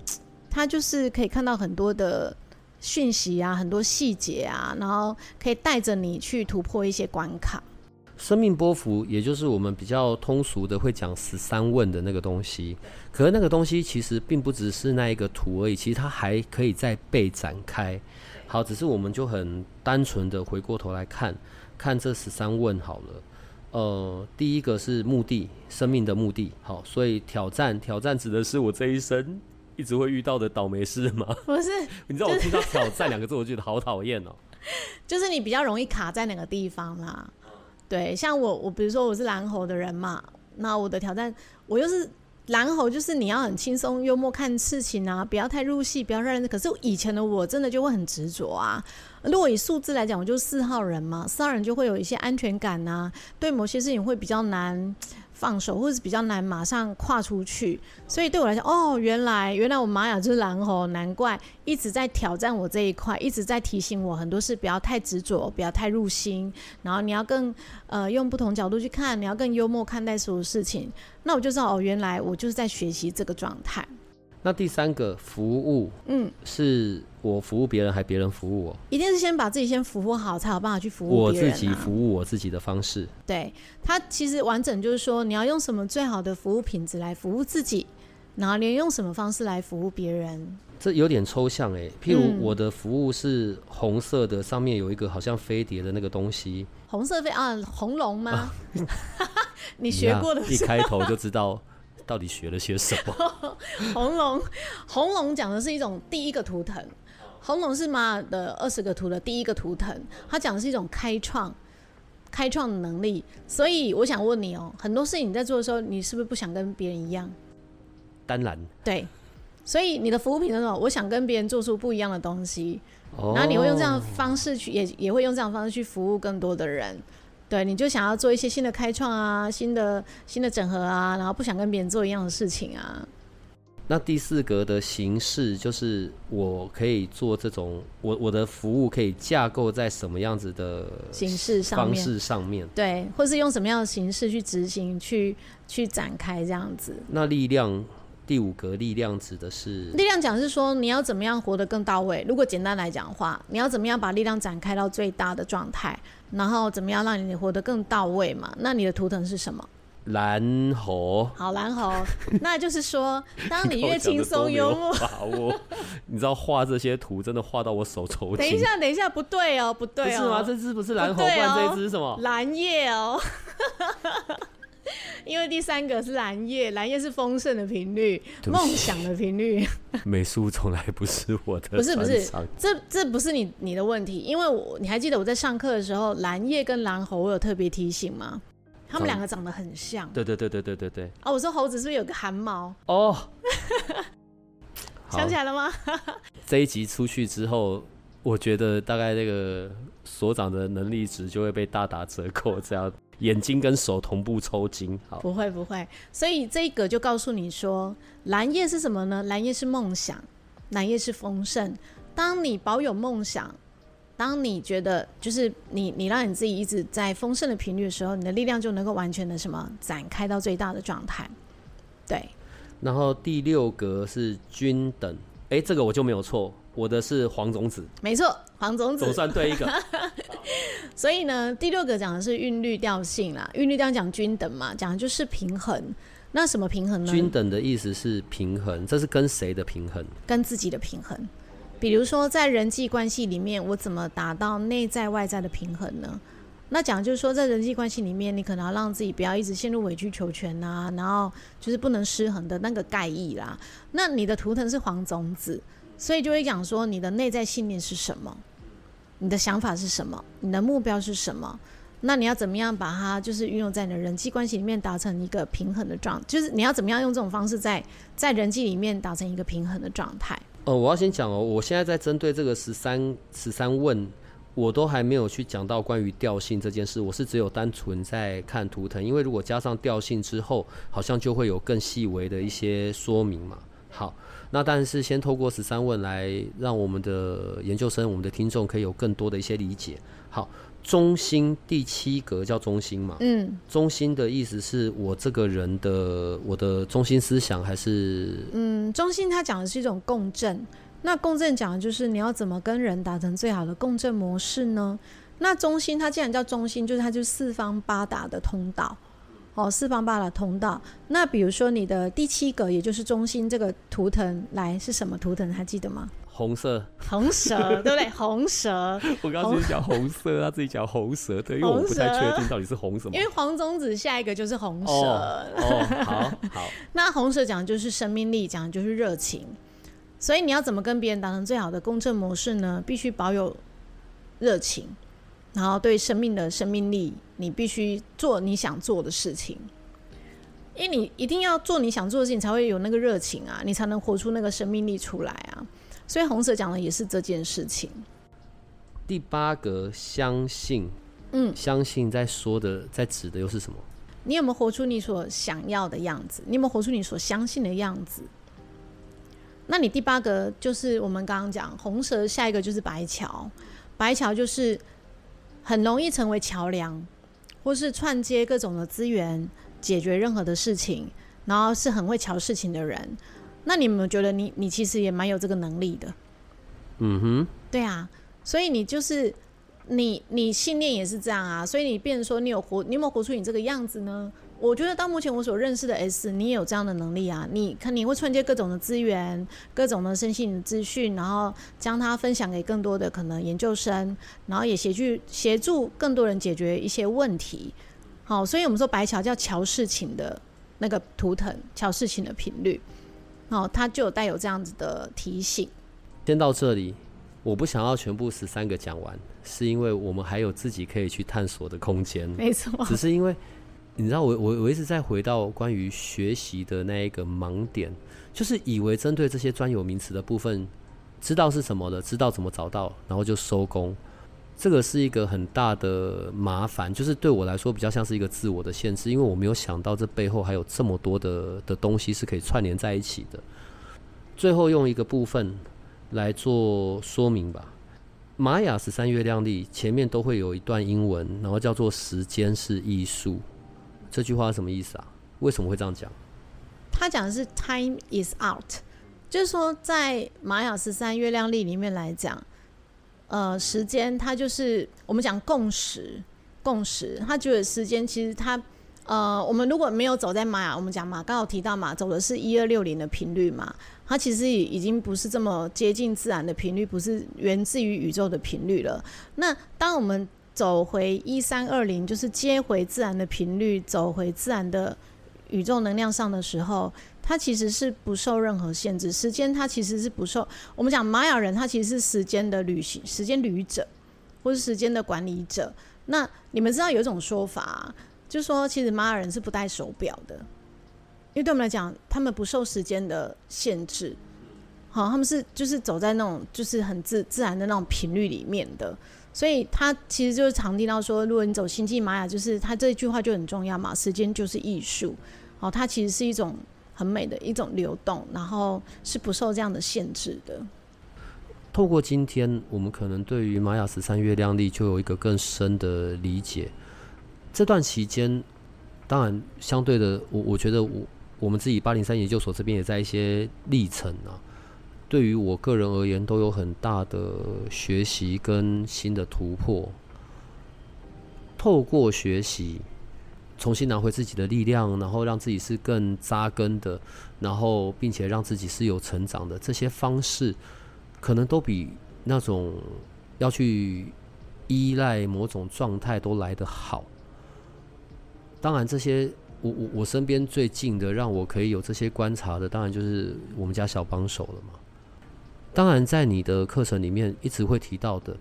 它就是可以看到很多的讯息啊，很多细节啊，然后可以带着你去突破一些关卡。生命波幅也就是我们比较通俗的会讲十三问的那个东西，可是那个东西其实并不只是那一个图而已，其实它还可以再被展开。好，只是我们就很单纯的回过头来看看这十三问好了。呃，第一个是目的，生命的目的。好，所以挑战，挑战指的是我这一生一直会遇到的倒霉事吗？不是，你知道我听到“挑战”两个字，我觉得好讨厌哦。就是你比较容易卡在哪个地方啦？对，像我，我比如说我是蓝猴的人嘛，那我的挑战，我又是。蓝猴就是你要很轻松幽默看事情啊，不要太入戏，不要让人。可是以前的我真的就会很执着啊。如果以数字来讲，我就是四号人嘛，四号人就会有一些安全感啊，对某些事情会比较难。放手，或者是比较难马上跨出去，所以对我来讲，哦，原来原来我玛雅就是蓝猴，难怪一直在挑战我这一块，一直在提醒我很多事不要太执着，不要太入心，然后你要更呃用不同角度去看，你要更幽默看待所有事情。那我就知道哦，原来我就是在学习这个状态。那第三个服务，嗯，是我服务别人，还别人服务我？一定是先把自己先服务好，才有办法去服务别人啊。我自己服务我自己的方式，对，它其实完整就是说，你要用什么最好的服务品质来服务自己，然后你用什么方式来服务别人？这有点抽象哎。譬如我的服务是红色的，上面有一个好像飞碟的那个东西，红色飞啊，红龙吗？啊、你学过的，一开头就知道。到底学了些什么？红龙，红龙讲的是一种第一个图腾。红龙是玛雅的二十个图的第一个图腾，它讲的是一种开创、开创的能力。所以我想问你哦，很多事情你在做的时候，你是不是不想跟别人一样？当然。对，所以你的服务品是什么？我想跟别人做出不一样的东西，然后你会用这样的方式去，也也会用这样的方式去服务更多的人。对，你就想要做一些新的开创啊，新的新的整合啊，然后不想跟别人做一样的事情啊。那第四格的形式就是我可以做这种，我我的服务可以架构在什么样子的形式上面？方式上面，对，或是用什么样的形式去执行、去去展开这样子。那力量。第五格力量指的是力量，讲是说你要怎么样活得更到位。如果简单来讲的话，你要怎么样把力量展开到最大的状态，然后怎么样让你活得更到位嘛？那你的图腾是什么？蓝猴。好，蓝猴，那就是说，当你越轻松幽默，把握，你知道画这些图真的画到我手抽筋。等一下，等一下，不对哦，不对哦，不是吗？这只不是蓝猴，不然这只是什么？蓝叶哦。因为第三个是蓝叶，蓝叶是丰盛的频率，梦想的频率。美术从来不是我的，不是不是，这这不是你你的问题，因为我你还记得我在上课的时候，蓝叶跟蓝猴我有特别提醒吗？他们两个长得很像。对对对对对对对。哦，我说猴子是不是有个汗毛？哦，想起来了吗？这一集出去之后，我觉得大概那个所长的能力值就会被大打折扣，这样。眼睛跟手同步抽筋。好，不会不会。所以这一个就告诉你说，蓝叶是什么呢？蓝叶是梦想，蓝叶是丰盛。当你保有梦想，当你觉得就是你你让你自己一直在丰盛的频率的时候，你的力量就能够完全的什么展开到最大的状态。对。然后第六格是均等，哎，这个我就没有错。我的是黄种子，没错，黄种子总算对一个。所以呢，第六个讲的是韵律调性啦，韵律调讲均等嘛，讲的就是平衡。那什么平衡呢？均等的意思是平衡，这是跟谁的平衡？跟自己的平衡。比如说在人际关系里面，我怎么达到内在外在的平衡呢？那讲就是说，在人际关系里面，你可能要让自己不要一直陷入委曲求全啊，然后就是不能失衡的那个概意啦。那你的图腾是黄种子。所以就会讲说，你的内在信念是什么？你的想法是什么？你的目标是什么？那你要怎么样把它就是运用在你的人际关系里面，达成一个平衡的状？就是你要怎么样用这种方式在在人际里面达成一个平衡的状态？呃，我要先讲哦，我现在在针对这个十三十三问，我都还没有去讲到关于调性这件事，我是只有单纯在看图腾，因为如果加上调性之后，好像就会有更细微的一些说明嘛。好。那但是先透过十三问来让我们的研究生、我们的听众可以有更多的一些理解。好，中心第七格叫中心嘛？嗯，中心的意思是我这个人的我的中心思想还是？嗯，中心它讲的是一种共振。那共振讲的就是你要怎么跟人达成最好的共振模式呢？那中心它既然叫中心，就是它就是四方八达的通道。哦，四方八的通道。那比如说你的第七个，也就是中心这个图腾，来是什么图腾？还记得吗？红色，红蛇，对不对？红蛇。我刚刚自己讲红色，他自己讲红蛇，对，因为我不太确定到底是红什么。因为黄宗子下一个就是红蛇。哦，哦，好好。那红蛇讲的就是生命力，讲的就是热情。所以你要怎么跟别人达成最好的共振模式呢？必须保有热情。然后对生命的生命力，你必须做你想做的事情，因为你一定要做你想做的事情，才会有那个热情啊，你才能活出那个生命力出来啊。所以红色讲的也是这件事情。第八个相信，嗯，相信在说的，在指的又是什么？你有没有活出你所想要的样子？你有没有活出你所相信的样子？那你第八个就是我们刚刚讲红蛇，下一个就是白桥，白桥就是。很容易成为桥梁，或是串接各种的资源，解决任何的事情，然后是很会瞧事情的人。那你有没有觉得你你其实也蛮有这个能力的？嗯哼，对啊，所以你就是你你信念也是这样啊，所以你变成说你有活，你有没有活出你这个样子呢？我觉得到目前我所认识的 S，你也有这样的能力啊！你看，你会串接各种的资源，各种的身心资讯，然后将它分享给更多的可能研究生，然后也协助协助更多人解决一些问题。好，所以我们说白桥叫桥事情的那个图腾，桥事情的频率，哦，它就有带有这样子的提醒。先到这里，我不想要全部十三个讲完，是因为我们还有自己可以去探索的空间。没错，只是因为。你知道我我我一直在回到关于学习的那一个盲点，就是以为针对这些专有名词的部分，知道是什么的，知道怎么找到，然后就收工。这个是一个很大的麻烦，就是对我来说比较像是一个自我的限制，因为我没有想到这背后还有这么多的的东西是可以串联在一起的。最后用一个部分来做说明吧。玛雅十三月亮历前面都会有一段英文，然后叫做“时间是艺术”。这句话什么意思啊？为什么会这样讲？他讲的是 “time is out”，就是说在玛雅十三月亮历里面来讲，呃，时间它就是我们讲共识，共识。他觉得时间其实它，呃，我们如果没有走在玛雅，我们讲嘛，刚好提到嘛，走的是一二六零的频率嘛，它其实已已经不是这么接近自然的频率，不是源自于宇宙的频率了。那当我们走回一三二零，就是接回自然的频率，走回自然的宇宙能量上的时候，它其实是不受任何限制。时间它其实是不受。我们讲玛雅人，他其实是时间的旅行、时间旅者，或是时间的管理者。那你们知道有一种说法，就是说其实玛雅人是不戴手表的，因为对我们来讲，他们不受时间的限制。好，他们是就是走在那种就是很自自然的那种频率里面的。所以他其实就是常听到说，如果你走星际玛雅，就是他这句话就很重要嘛，时间就是艺术。哦，它其实是一种很美的一种流动，然后是不受这样的限制的。透过今天，我们可能对于玛雅十三月亮历就有一个更深的理解。这段期间，当然相对的，我我觉得我我们自己八零三研究所这边也在一些历程啊，对于我个人而言都有很大的学习跟新的突破。透过学习。重新拿回自己的力量，然后让自己是更扎根的，然后并且让自己是有成长的，这些方式可能都比那种要去依赖某种状态都来得好。当然，这些我我我身边最近的让我可以有这些观察的，当然就是我们家小帮手了嘛。当然，在你的课程里面一直会提到的，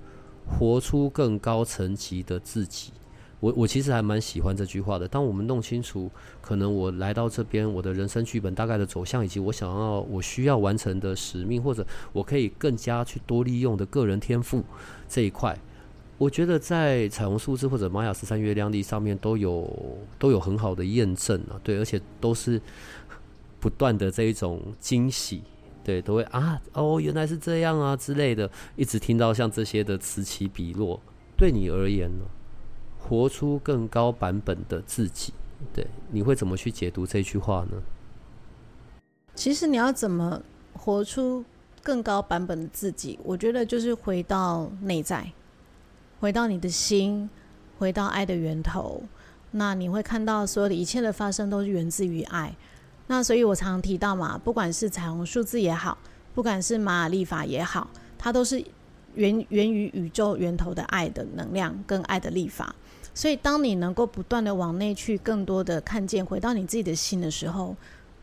活出更高层级的自己。我我其实还蛮喜欢这句话的。当我们弄清楚，可能我来到这边，我的人生剧本大概的走向，以及我想要、我需要完成的使命，或者我可以更加去多利用的个人天赋这一块，我觉得在彩虹数字或者玛雅十三月亮历上面都有都有很好的验证啊。对，而且都是不断的这一种惊喜，对，都会啊哦，原来是这样啊之类的，一直听到像这些的此起彼落。对你而言呢？活出更高版本的自己，对，你会怎么去解读这句话呢？其实你要怎么活出更高版本的自己？我觉得就是回到内在，回到你的心，回到爱的源头。那你会看到所有的一切的发生都是源自于爱。那所以我常提到嘛，不管是彩虹数字也好，不管是玛雅历法也好，它都是源源于宇宙源头的爱的能量跟爱的历法。所以，当你能够不断的往内去，更多的看见，回到你自己的心的时候，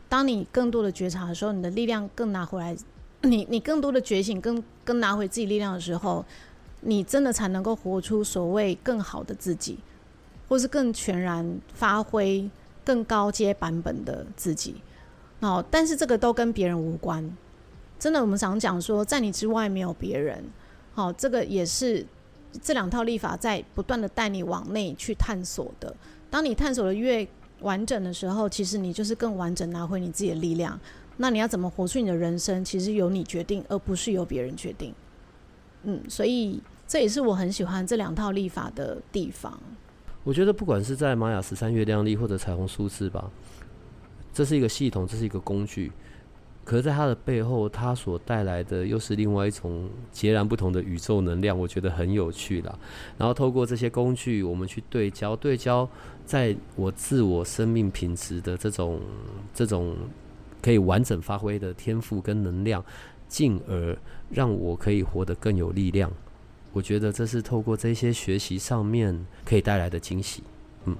当你更多的觉察的时候，你的力量更拿回来，你你更多的觉醒，更更拿回自己力量的时候，你真的才能够活出所谓更好的自己，或是更全然发挥更高阶版本的自己。哦，但是这个都跟别人无关。真的，我们常讲说，在你之外没有别人。好，这个也是。这两套立法在不断的带你往内去探索的。当你探索的越完整的时候，其实你就是更完整拿回你自己的力量。那你要怎么活出你的人生，其实由你决定，而不是由别人决定。嗯，所以这也是我很喜欢这两套立法的地方。我觉得不管是在玛雅十三月亮历或者彩虹数字吧，这是一个系统，这是一个工具。可是，在它的背后，它所带来的又是另外一种截然不同的宇宙能量，我觉得很有趣啦。然后，透过这些工具，我们去对焦，对焦在我自我生命品质的这种这种可以完整发挥的天赋跟能量，进而让我可以活得更有力量。我觉得这是透过这些学习上面可以带来的惊喜。嗯。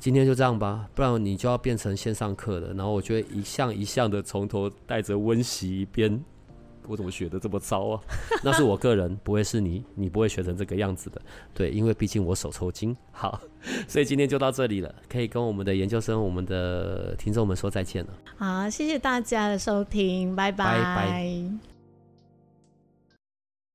今天就这样吧，不然你就要变成线上课了。然后我就会一项一项的从头带着温习一遍。我怎么学的这么糟啊？那是我个人，不会是你，你不会学成这个样子的。对，因为毕竟我手抽筋。好，所以今天就到这里了，可以跟我们的研究生、我们的听众们说再见了。好，谢谢大家的收听，拜拜。拜拜。